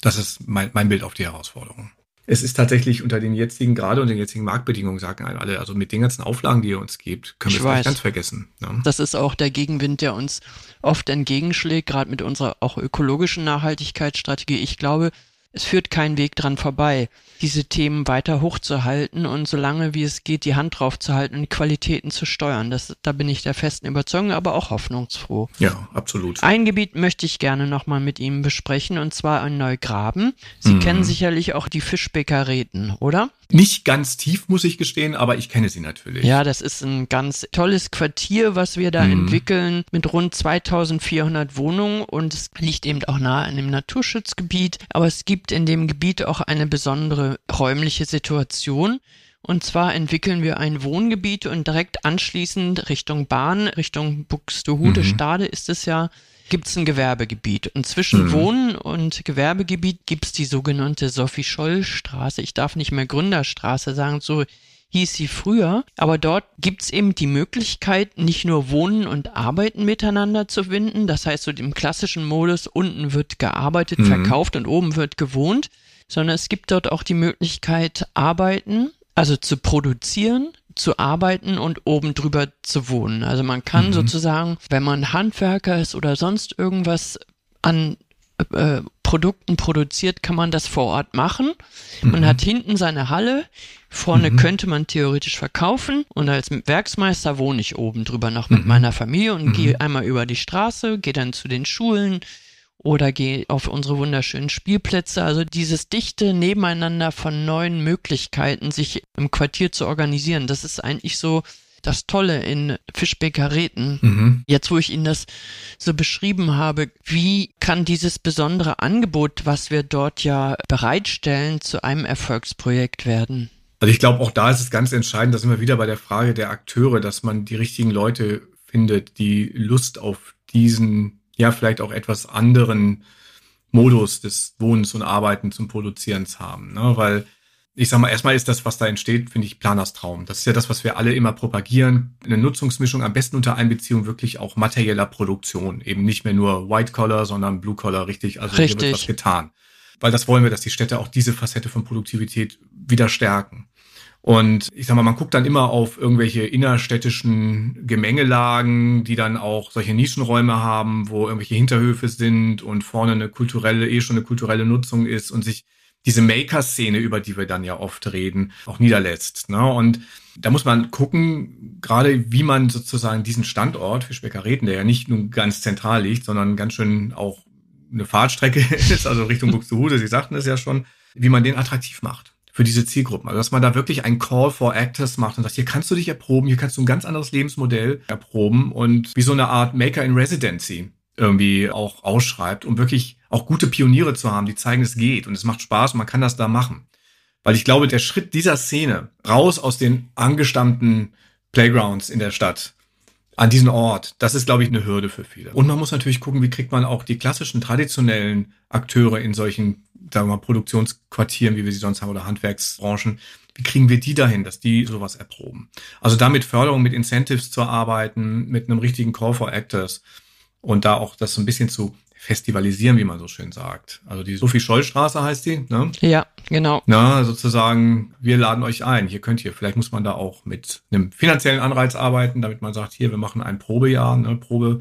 Das ist mein, mein Bild auf die Herausforderung. Es ist tatsächlich unter den jetzigen, gerade unter den jetzigen Marktbedingungen, sagen alle, also mit den ganzen Auflagen, die ihr uns gibt, können wir es nicht ganz vergessen. Ja. Das ist auch der Gegenwind, der uns oft entgegenschlägt, gerade mit unserer auch ökologischen Nachhaltigkeitsstrategie. Ich glaube, es führt kein Weg dran vorbei, diese Themen weiter hochzuhalten und so lange wie es geht, die Hand drauf zu halten und die Qualitäten zu steuern. Das, da bin ich der festen Überzeugung, aber auch hoffnungsfroh. Ja, absolut. Ein Gebiet möchte ich gerne nochmal mit Ihnen besprechen und zwar in Neugraben. Sie mhm. kennen sicherlich auch die Fischbäckerräten, oder? Nicht ganz tief, muss ich gestehen, aber ich kenne sie natürlich. Ja, das ist ein ganz tolles Quartier, was wir da mhm. entwickeln, mit rund 2400 Wohnungen und es liegt eben auch nahe an dem Naturschutzgebiet, aber es gibt in dem Gebiet auch eine besondere räumliche Situation. Und zwar entwickeln wir ein Wohngebiet und direkt anschließend Richtung Bahn, Richtung Buxtehude, mhm. Stade ist es ja, gibt es ein Gewerbegebiet. Und zwischen mhm. Wohnen und Gewerbegebiet gibt es die sogenannte Sophie-Scholl-Straße. Ich darf nicht mehr Gründerstraße sagen, so hieß sie früher. Aber dort gibt es eben die Möglichkeit, nicht nur Wohnen und Arbeiten miteinander zu finden. Das heißt, so im klassischen Modus, unten wird gearbeitet, mhm. verkauft und oben wird gewohnt. Sondern es gibt dort auch die Möglichkeit, arbeiten, also zu produzieren, zu arbeiten und oben drüber zu wohnen. Also man kann mhm. sozusagen, wenn man Handwerker ist oder sonst irgendwas an äh, Produkten produziert, kann man das vor Ort machen. Man mhm. hat hinten seine Halle, vorne mhm. könnte man theoretisch verkaufen und als Werksmeister wohne ich oben drüber noch mit mhm. meiner Familie und gehe mhm. einmal über die Straße, gehe dann zu den Schulen, oder geh auf unsere wunderschönen Spielplätze. Also dieses dichte Nebeneinander von neuen Möglichkeiten, sich im Quartier zu organisieren, das ist eigentlich so das Tolle in Fischbäckerräten. Mhm. Jetzt, wo ich Ihnen das so beschrieben habe, wie kann dieses besondere Angebot, was wir dort ja bereitstellen, zu einem Erfolgsprojekt werden? Also ich glaube, auch da ist es ganz entscheidend, dass sind wir wieder bei der Frage der Akteure, dass man die richtigen Leute findet, die Lust auf diesen ja vielleicht auch etwas anderen Modus des Wohnens und Arbeitens und Produzierens haben. Ne? Weil ich sag mal, erstmal ist das, was da entsteht, finde ich Planers Traum. Das ist ja das, was wir alle immer propagieren. Eine Nutzungsmischung am besten unter Einbeziehung wirklich auch materieller Produktion. Eben nicht mehr nur White Collar, sondern Blue Collar, richtig. Also richtig. hier wird was getan. Weil das wollen wir, dass die Städte auch diese Facette von Produktivität wieder stärken. Und ich sag mal, man guckt dann immer auf irgendwelche innerstädtischen Gemengelagen, die dann auch solche Nischenräume haben, wo irgendwelche Hinterhöfe sind und vorne eine kulturelle, eh schon eine kulturelle Nutzung ist und sich diese Maker-Szene, über die wir dann ja oft reden, auch niederlässt. Ne? Und da muss man gucken, gerade wie man sozusagen diesen Standort für Speckerreten, der ja nicht nur ganz zentral liegt, sondern ganz schön auch eine Fahrtstrecke <laughs> ist, also Richtung Buxtehude, Sie sagten es ja schon, wie man den attraktiv macht für diese Zielgruppen. Also dass man da wirklich ein Call for Actors macht und sagt, hier kannst du dich erproben, hier kannst du ein ganz anderes Lebensmodell erproben und wie so eine Art Maker in Residency irgendwie auch ausschreibt, um wirklich auch gute Pioniere zu haben, die zeigen, es geht und es macht Spaß und man kann das da machen. Weil ich glaube, der Schritt dieser Szene raus aus den angestammten Playgrounds in der Stadt an diesen Ort. Das ist, glaube ich, eine Hürde für viele. Und man muss natürlich gucken, wie kriegt man auch die klassischen, traditionellen Akteure in solchen, sagen wir mal, Produktionsquartieren, wie wir sie sonst haben, oder Handwerksbranchen, wie kriegen wir die dahin, dass die sowas erproben? Also damit Förderung, mit Incentives zu arbeiten, mit einem richtigen Call for Actors und da auch das so ein bisschen zu festivalisieren, wie man so schön sagt. Also die Sophie Scholl-Straße heißt die, ne? Ja, genau. Na, sozusagen, wir laden euch ein. Hier könnt ihr, vielleicht muss man da auch mit einem finanziellen Anreiz arbeiten, damit man sagt, hier, wir machen ein Probejahr, ne, Probe,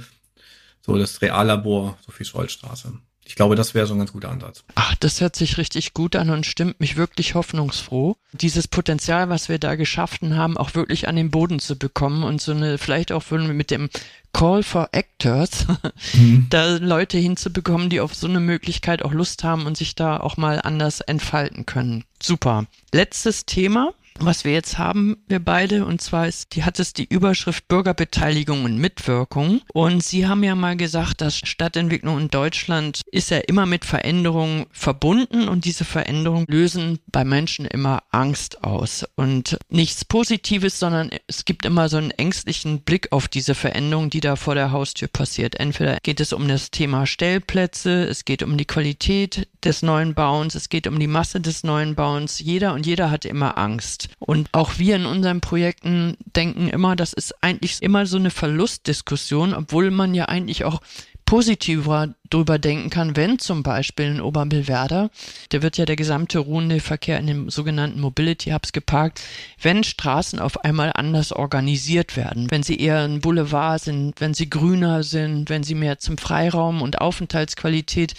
so das Reallabor Sophie Scholl-Straße. Ich glaube, das wäre so ein ganz guter Ansatz. Ach, das hört sich richtig gut an und stimmt mich wirklich hoffnungsfroh. Dieses Potenzial, was wir da geschaffen haben, auch wirklich an den Boden zu bekommen und so eine, vielleicht auch mit dem Call for Actors, <laughs> mhm. da Leute hinzubekommen, die auf so eine Möglichkeit auch Lust haben und sich da auch mal anders entfalten können. Super. Letztes Thema was wir jetzt haben, wir beide, und zwar ist, die hat es die Überschrift Bürgerbeteiligung und Mitwirkung. Und Sie haben ja mal gesagt, dass Stadtentwicklung in Deutschland ist ja immer mit Veränderungen verbunden und diese Veränderungen lösen bei Menschen immer Angst aus. Und nichts Positives, sondern es gibt immer so einen ängstlichen Blick auf diese Veränderung, die da vor der Haustür passiert. Entweder geht es um das Thema Stellplätze, es geht um die Qualität des neuen Bauens, es geht um die Masse des neuen Bauens. Jeder und jeder hat immer Angst. Und auch wir in unseren Projekten denken immer, das ist eigentlich immer so eine Verlustdiskussion, obwohl man ja eigentlich auch positiver drüber denken kann, wenn zum Beispiel in Oberbillwerder, da wird ja der gesamte ruhende Verkehr in den sogenannten Mobility Hubs geparkt, wenn Straßen auf einmal anders organisiert werden, wenn sie eher ein Boulevard sind, wenn sie grüner sind, wenn sie mehr zum Freiraum und Aufenthaltsqualität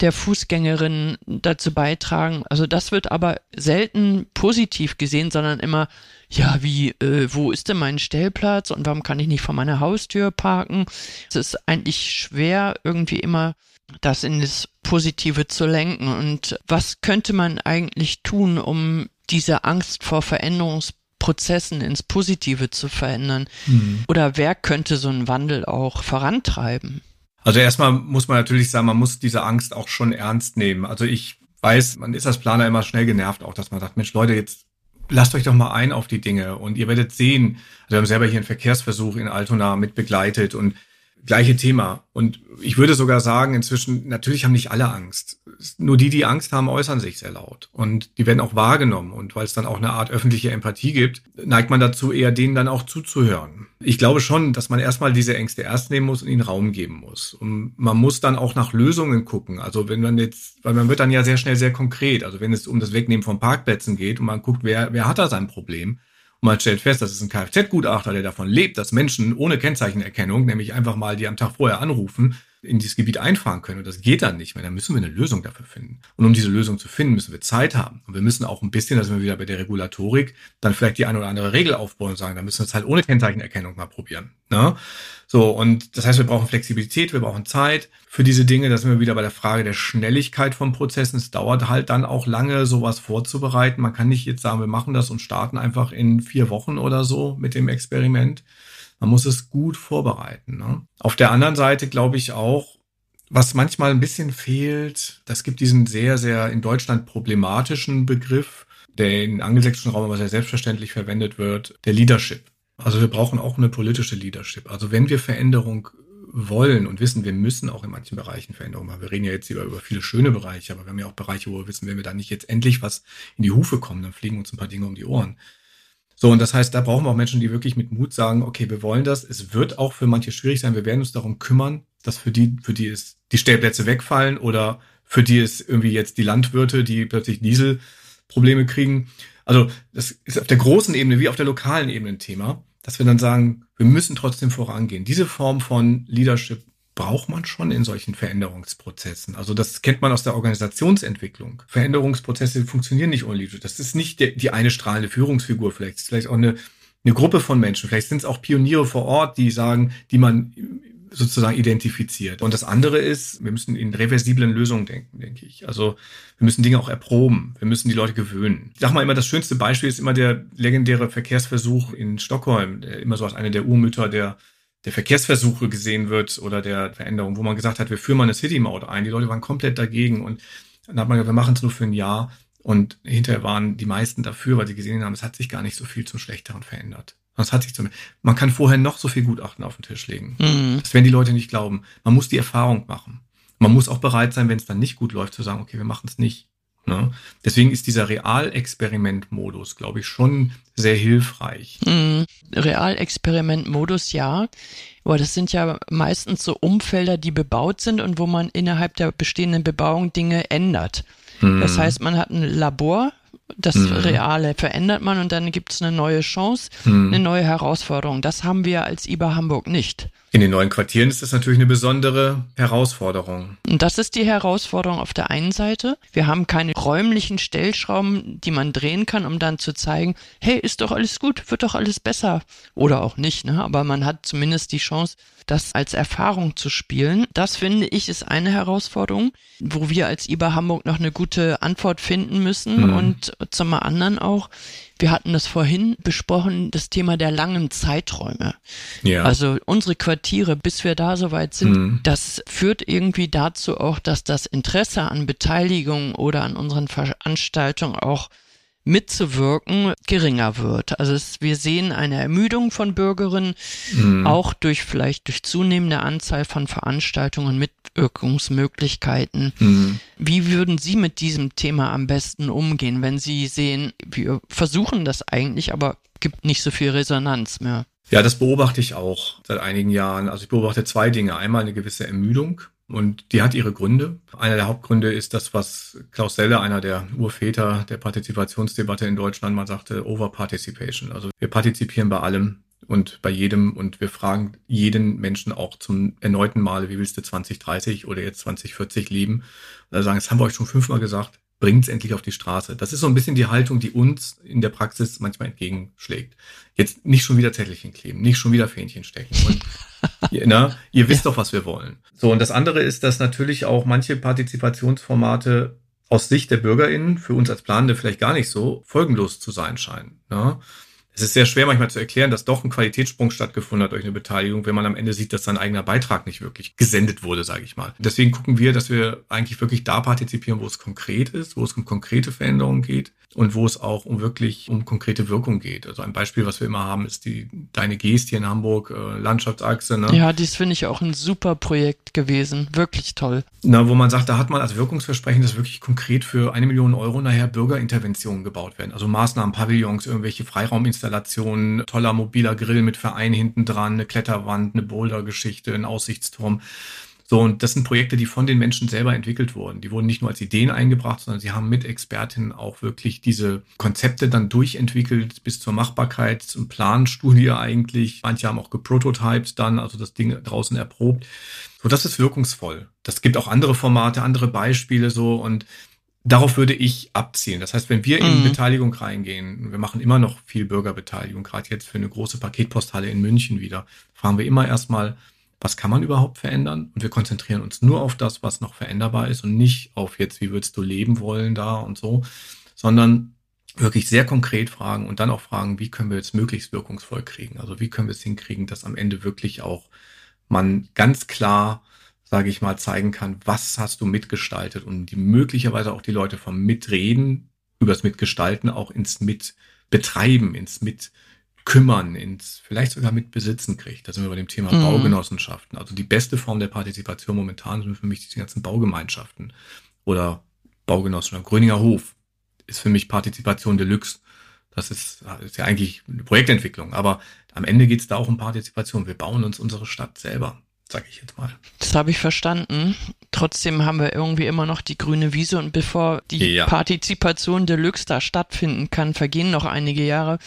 der Fußgängerin dazu beitragen. Also das wird aber selten positiv gesehen, sondern immer, ja, wie, äh, wo ist denn mein Stellplatz und warum kann ich nicht vor meiner Haustür parken? Es ist eigentlich schwer, irgendwie immer das in das Positive zu lenken. Und was könnte man eigentlich tun, um diese Angst vor Veränderungsprozessen ins Positive zu verändern? Mhm. Oder wer könnte so einen Wandel auch vorantreiben? Also erstmal muss man natürlich sagen, man muss diese Angst auch schon ernst nehmen. Also ich weiß, man ist als Planer immer schnell genervt, auch dass man sagt, Mensch, Leute, jetzt lasst euch doch mal ein auf die Dinge und ihr werdet sehen, also wir haben selber hier einen Verkehrsversuch in Altona mit begleitet und gleiche Thema. Und ich würde sogar sagen, inzwischen, natürlich haben nicht alle Angst. Nur die, die Angst haben, äußern sich sehr laut. Und die werden auch wahrgenommen. Und weil es dann auch eine Art öffentliche Empathie gibt, neigt man dazu, eher denen dann auch zuzuhören. Ich glaube schon, dass man erstmal diese Ängste ernst nehmen muss und ihnen Raum geben muss. Und man muss dann auch nach Lösungen gucken. Also wenn man jetzt, weil man wird dann ja sehr schnell sehr konkret. Also wenn es um das Wegnehmen von Parkplätzen geht und man guckt, wer, wer hat da sein Problem, man stellt fest, das ist ein Kfz-Gutachter, der davon lebt, dass Menschen ohne Kennzeichenerkennung, nämlich einfach mal die am Tag vorher anrufen, in dieses Gebiet einfahren können. Und das geht dann nicht mehr. Dann müssen wir eine Lösung dafür finden. Und um diese Lösung zu finden, müssen wir Zeit haben. Und wir müssen auch ein bisschen, da sind wir wieder bei der Regulatorik, dann vielleicht die eine oder andere Regel aufbauen und sagen, da müssen wir es halt ohne Kennzeichenerkennung mal probieren. Ne? So, und das heißt, wir brauchen Flexibilität, wir brauchen Zeit für diese Dinge. Da sind wir wieder bei der Frage der Schnelligkeit von Prozessen. Es dauert halt dann auch lange, sowas vorzubereiten. Man kann nicht jetzt sagen, wir machen das und starten einfach in vier Wochen oder so mit dem Experiment man muss es gut vorbereiten. Ne? Auf der anderen Seite glaube ich auch, was manchmal ein bisschen fehlt, das gibt diesen sehr, sehr in Deutschland problematischen Begriff, der im angelsächsischen Raum aber sehr selbstverständlich verwendet wird, der Leadership. Also wir brauchen auch eine politische Leadership. Also wenn wir Veränderung wollen und wissen, wir müssen auch in manchen Bereichen Veränderung machen. Wir reden ja jetzt über, über viele schöne Bereiche, aber wir haben ja auch Bereiche, wo wir wissen, wenn wir da nicht jetzt endlich was in die Hufe kommen, dann fliegen uns ein paar Dinge um die Ohren. So, und das heißt, da brauchen wir auch Menschen, die wirklich mit Mut sagen, okay, wir wollen das. Es wird auch für manche schwierig sein. Wir werden uns darum kümmern, dass für die, für die es die Stellplätze wegfallen oder für die es irgendwie jetzt die Landwirte, die plötzlich Dieselprobleme kriegen. Also, das ist auf der großen Ebene wie auf der lokalen Ebene ein Thema, dass wir dann sagen, wir müssen trotzdem vorangehen. Diese Form von Leadership braucht man schon in solchen Veränderungsprozessen. Also das kennt man aus der Organisationsentwicklung. Veränderungsprozesse funktionieren nicht ohne Leadership. Das ist nicht die, die eine strahlende Führungsfigur vielleicht. Ist vielleicht auch eine, eine Gruppe von Menschen. Vielleicht sind es auch Pioniere vor Ort, die sagen, die man sozusagen identifiziert. Und das andere ist, wir müssen in reversiblen Lösungen denken, denke ich. Also wir müssen Dinge auch erproben. Wir müssen die Leute gewöhnen. Ich sag mal immer, das schönste Beispiel ist immer der legendäre Verkehrsversuch in Stockholm, immer so als eine der Urmütter der der Verkehrsversuche gesehen wird oder der Veränderung, wo man gesagt hat, wir führen mal eine City-Maut ein. Die Leute waren komplett dagegen und dann hat man gesagt, wir machen es nur für ein Jahr. Und hinterher waren die meisten dafür, weil sie gesehen haben, es hat sich gar nicht so viel zum Schlechteren verändert. Das hat sich zum, man kann vorher noch so viel Gutachten auf den Tisch legen. Mhm. Das werden die Leute nicht glauben. Man muss die Erfahrung machen. Man muss auch bereit sein, wenn es dann nicht gut läuft, zu sagen, okay, wir machen es nicht. Ne? Deswegen ist dieser Realexperiment-Modus, glaube ich, schon sehr hilfreich. Mhm. Realexperiment-Modus, ja. Aber das sind ja meistens so Umfelder, die bebaut sind und wo man innerhalb der bestehenden Bebauung Dinge ändert. Mhm. Das heißt, man hat ein Labor, das mhm. Reale verändert man und dann gibt es eine neue Chance, mhm. eine neue Herausforderung. Das haben wir als IBA Hamburg nicht. In den neuen Quartieren ist das natürlich eine besondere Herausforderung. Und das ist die Herausforderung auf der einen Seite. Wir haben keine räumlichen Stellschrauben, die man drehen kann, um dann zu zeigen, hey, ist doch alles gut, wird doch alles besser. Oder auch nicht, ne? Aber man hat zumindest die Chance, das als Erfahrung zu spielen. Das finde ich ist eine Herausforderung, wo wir als IBA Hamburg noch eine gute Antwort finden müssen. Mhm. Und zum anderen auch, wir hatten das vorhin besprochen, das Thema der langen Zeiträume. Ja. Also unsere Quartiere, bis wir da soweit sind, mhm. das führt irgendwie dazu auch, dass das Interesse an Beteiligung oder an unseren Veranstaltungen auch mitzuwirken geringer wird. Also es, wir sehen eine Ermüdung von Bürgerinnen, mhm. auch durch vielleicht durch zunehmende Anzahl von Veranstaltungen, Mitwirkungsmöglichkeiten. Mhm. Wie würden Sie mit diesem Thema am besten umgehen, wenn Sie sehen, wir versuchen das eigentlich, aber gibt nicht so viel Resonanz mehr? Ja, das beobachte ich auch seit einigen Jahren. Also ich beobachte zwei Dinge. Einmal eine gewisse Ermüdung und die hat ihre Gründe. Einer der Hauptgründe ist das, was Klaus Selle, einer der Urväter der Partizipationsdebatte in Deutschland, mal sagte, Overparticipation. Also wir partizipieren bei allem und bei jedem und wir fragen jeden Menschen auch zum erneuten Male, wie willst du 2030 oder jetzt 2040 leben? Und da sagen, das haben wir euch schon fünfmal gesagt, bringt es endlich auf die Straße. Das ist so ein bisschen die Haltung, die uns in der Praxis manchmal entgegenschlägt. Jetzt nicht schon wieder Zettelchen kleben, nicht schon wieder Fähnchen stecken. Und ihr, <laughs> na, ihr wisst ja. doch, was wir wollen. So, und das andere ist, dass natürlich auch manche Partizipationsformate aus Sicht der BürgerInnen, für uns als Planende vielleicht gar nicht so, folgenlos zu sein scheinen. Ne? Es ist sehr schwer manchmal zu erklären, dass doch ein Qualitätssprung stattgefunden hat durch eine Beteiligung, wenn man am Ende sieht, dass sein eigener Beitrag nicht wirklich gesendet wurde, sage ich mal. Deswegen gucken wir, dass wir eigentlich wirklich da partizipieren, wo es konkret ist, wo es um konkrete Veränderungen geht und wo es auch um wirklich um konkrete Wirkung geht. Also ein Beispiel, was wir immer haben, ist die Deine Geest hier in Hamburg, äh, Landschaftsachse. Ne? Ja, das finde ich auch ein super Projekt gewesen. Wirklich toll. Na, wo man sagt, da hat man als Wirkungsversprechen, dass wirklich konkret für eine Million Euro nachher Bürgerinterventionen gebaut werden. Also Maßnahmen, Pavillons, irgendwelche Freirauminstallationen, toller mobiler Grill mit Verein hinten dran, eine Kletterwand, eine Bouldergeschichte, ein Aussichtsturm. So, und das sind Projekte, die von den Menschen selber entwickelt wurden. Die wurden nicht nur als Ideen eingebracht, sondern sie haben mit Expertinnen auch wirklich diese Konzepte dann durchentwickelt bis zur Machbarkeit, zum Planstudie eigentlich. Manche haben auch geprototyped dann, also das Ding draußen erprobt. So, das ist wirkungsvoll. Das gibt auch andere Formate, andere Beispiele so und Darauf würde ich abzielen. Das heißt, wenn wir in mhm. Beteiligung reingehen, wir machen immer noch viel Bürgerbeteiligung, gerade jetzt für eine große Paketposthalle in München wieder, fragen wir immer erstmal, was kann man überhaupt verändern? Und wir konzentrieren uns nur auf das, was noch veränderbar ist und nicht auf jetzt, wie würdest du leben wollen da und so, sondern wirklich sehr konkret fragen und dann auch fragen, wie können wir jetzt möglichst wirkungsvoll kriegen? Also wie können wir es hinkriegen, dass am Ende wirklich auch man ganz klar, sage ich mal, zeigen kann, was hast du mitgestaltet und die möglicherweise auch die Leute vom Mitreden, übers Mitgestalten auch ins Mitbetreiben, ins Mit kümmern, ins vielleicht sogar mit Besitzen kriegt. Da sind wir bei dem Thema mhm. Baugenossenschaften. Also die beste Form der Partizipation momentan sind für mich die ganzen Baugemeinschaften oder Baugenossenschaften. Gröninger Hof ist für mich Partizipation Deluxe. Das ist, ist ja eigentlich eine Projektentwicklung, aber am Ende geht es da auch um Partizipation. Wir bauen uns unsere Stadt selber sag ich jetzt mal. Das habe ich verstanden. Trotzdem haben wir irgendwie immer noch die grüne Wiese und bevor die ja. Partizipation Deluxe da stattfinden kann, vergehen noch einige Jahre.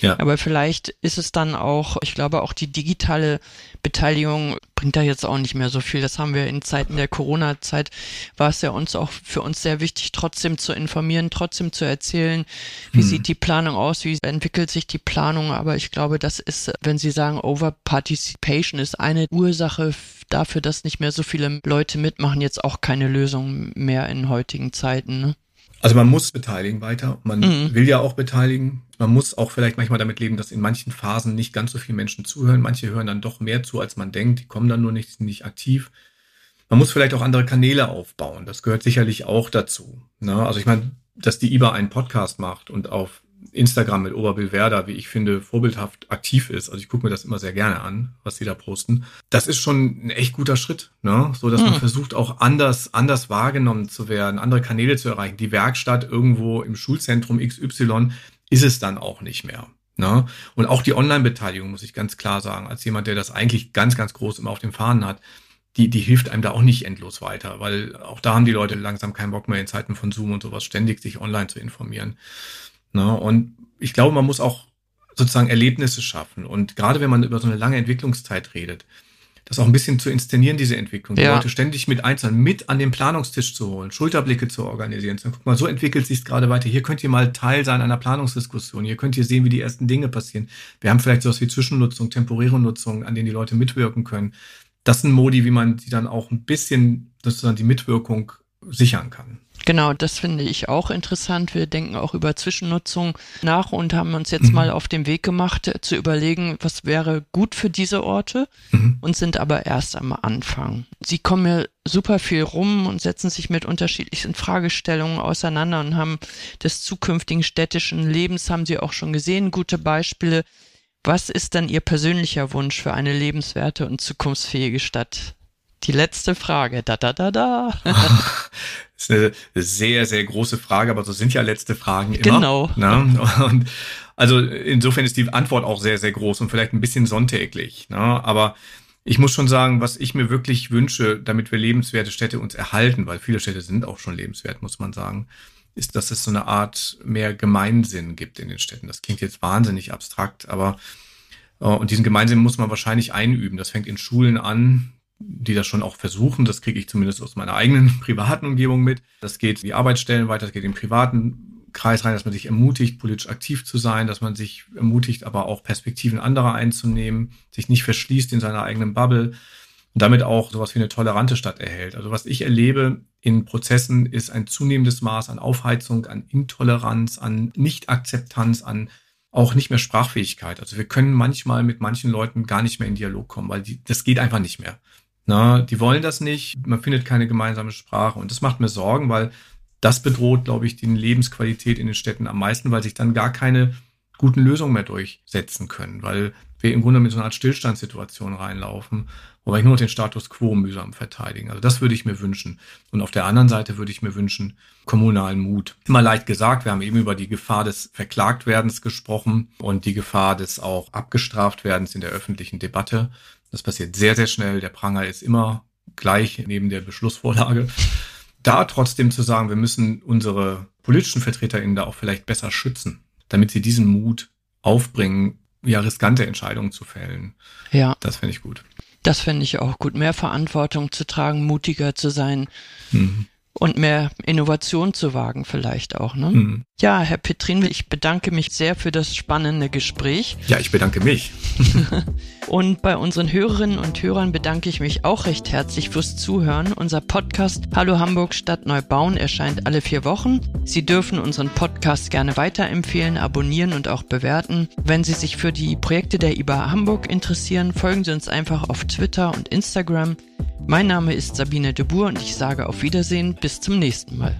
Ja. Aber vielleicht ist es dann auch, ich glaube auch die digitale Beteiligung bringt da jetzt auch nicht mehr so viel. Das haben wir in Zeiten der Corona-Zeit, war es ja uns auch für uns sehr wichtig, trotzdem zu informieren, trotzdem zu erzählen, wie hm. sieht die Planung aus, wie entwickelt sich die Planung. Aber ich glaube, das ist, wenn Sie sagen, Overparticipation ist eine Ursache dafür, dass nicht mehr so viele Leute mitmachen, jetzt auch keine Lösung mehr in heutigen Zeiten. Ne? Also man muss beteiligen weiter. Man mhm. will ja auch beteiligen. Man muss auch vielleicht manchmal damit leben, dass in manchen Phasen nicht ganz so viele Menschen zuhören. Manche hören dann doch mehr zu, als man denkt. Die kommen dann nur nicht, nicht aktiv. Man muss vielleicht auch andere Kanäle aufbauen. Das gehört sicherlich auch dazu. Ne? Also ich meine, dass die IBA einen Podcast macht und auf Instagram mit Oberbill Werder, wie ich finde, vorbildhaft aktiv ist. Also ich gucke mir das immer sehr gerne an, was sie da posten. Das ist schon ein echt guter Schritt, ne? So dass hm. man versucht, auch anders, anders wahrgenommen zu werden, andere Kanäle zu erreichen. Die Werkstatt irgendwo im Schulzentrum XY ist es dann auch nicht mehr. Ne? Und auch die Online-Beteiligung, muss ich ganz klar sagen, als jemand, der das eigentlich ganz, ganz groß immer auf den Fahnen hat, die, die hilft einem da auch nicht endlos weiter, weil auch da haben die Leute langsam keinen Bock mehr in Zeiten von Zoom und sowas ständig sich online zu informieren. Ne? Und ich glaube, man muss auch sozusagen Erlebnisse schaffen. Und gerade wenn man über so eine lange Entwicklungszeit redet, das auch ein bisschen zu inszenieren, diese Entwicklung. Die Leute ständig mit Einzelnen mit an den Planungstisch zu holen, Schulterblicke zu organisieren. So, guck mal, so entwickelt sich es gerade weiter. Hier könnt ihr mal Teil sein einer Planungsdiskussion. Hier könnt ihr sehen, wie die ersten Dinge passieren. Wir haben vielleicht sowas wie Zwischennutzung, temporäre Nutzung, an denen die Leute mitwirken können. Das sind Modi, wie man sie dann auch ein bisschen sozusagen die Mitwirkung sichern kann. Genau, das finde ich auch interessant. Wir denken auch über Zwischennutzung nach und haben uns jetzt mhm. mal auf den Weg gemacht, äh, zu überlegen, was wäre gut für diese Orte mhm. und sind aber erst am Anfang. Sie kommen ja super viel rum und setzen sich mit unterschiedlichen Fragestellungen auseinander und haben des zukünftigen städtischen Lebens, haben Sie auch schon gesehen, gute Beispiele. Was ist dann Ihr persönlicher Wunsch für eine lebenswerte und zukunftsfähige Stadt? Die letzte Frage. Da, da, da, da. das <laughs> ist eine sehr, sehr große Frage, aber so sind ja letzte Fragen immer. Genau. Ne? Und also insofern ist die Antwort auch sehr, sehr groß und vielleicht ein bisschen sonntäglich. Ne? Aber ich muss schon sagen, was ich mir wirklich wünsche, damit wir lebenswerte Städte uns erhalten, weil viele Städte sind auch schon lebenswert, muss man sagen, ist, dass es so eine Art mehr Gemeinsinn gibt in den Städten. Das klingt jetzt wahnsinnig abstrakt, aber äh, und diesen Gemeinsinn muss man wahrscheinlich einüben. Das fängt in Schulen an die das schon auch versuchen. Das kriege ich zumindest aus meiner eigenen <laughs> privaten Umgebung mit. Das geht die Arbeitsstellen weiter, das geht im privaten Kreis rein, dass man sich ermutigt, politisch aktiv zu sein, dass man sich ermutigt, aber auch Perspektiven anderer einzunehmen, sich nicht verschließt in seiner eigenen Bubble und damit auch sowas wie eine tolerante Stadt erhält. Also was ich erlebe in Prozessen ist ein zunehmendes Maß an Aufheizung, an Intoleranz, an Nichtakzeptanz, an auch nicht mehr Sprachfähigkeit. Also wir können manchmal mit manchen Leuten gar nicht mehr in Dialog kommen, weil die, das geht einfach nicht mehr. Na, die wollen das nicht, man findet keine gemeinsame Sprache und das macht mir Sorgen, weil das bedroht, glaube ich, die Lebensqualität in den Städten am meisten, weil sich dann gar keine guten Lösungen mehr durchsetzen können, weil wir im Grunde mit so einer Art Stillstandssituation reinlaufen, wo wir nur noch den Status quo mühsam verteidigen. Also das würde ich mir wünschen. Und auf der anderen Seite würde ich mir wünschen, kommunalen Mut. Immer leicht gesagt, wir haben eben über die Gefahr des Verklagtwerdens gesprochen und die Gefahr des auch Abgestraftwerdens in der öffentlichen Debatte. Das passiert sehr, sehr schnell. Der Pranger ist immer gleich neben der Beschlussvorlage. Da trotzdem zu sagen, wir müssen unsere politischen VertreterInnen da auch vielleicht besser schützen, damit sie diesen Mut aufbringen, ja, riskante Entscheidungen zu fällen. Ja. Das finde ich gut. Das finde ich auch gut. Mehr Verantwortung zu tragen, mutiger zu sein. Mhm und mehr Innovation zu wagen vielleicht auch. Ne? Mhm. Ja, Herr Petrin, ich bedanke mich sehr für das spannende Gespräch. Ja, ich bedanke mich. <laughs> und bei unseren Hörerinnen und Hörern bedanke ich mich auch recht herzlich fürs Zuhören. Unser Podcast Hallo Hamburg Stadt Neubauen erscheint alle vier Wochen. Sie dürfen unseren Podcast gerne weiterempfehlen, abonnieren und auch bewerten. Wenn Sie sich für die Projekte der IBA Hamburg interessieren, folgen Sie uns einfach auf Twitter und Instagram. Mein Name ist Sabine de Boer und ich sage auf Wiedersehen bis zum nächsten Mal.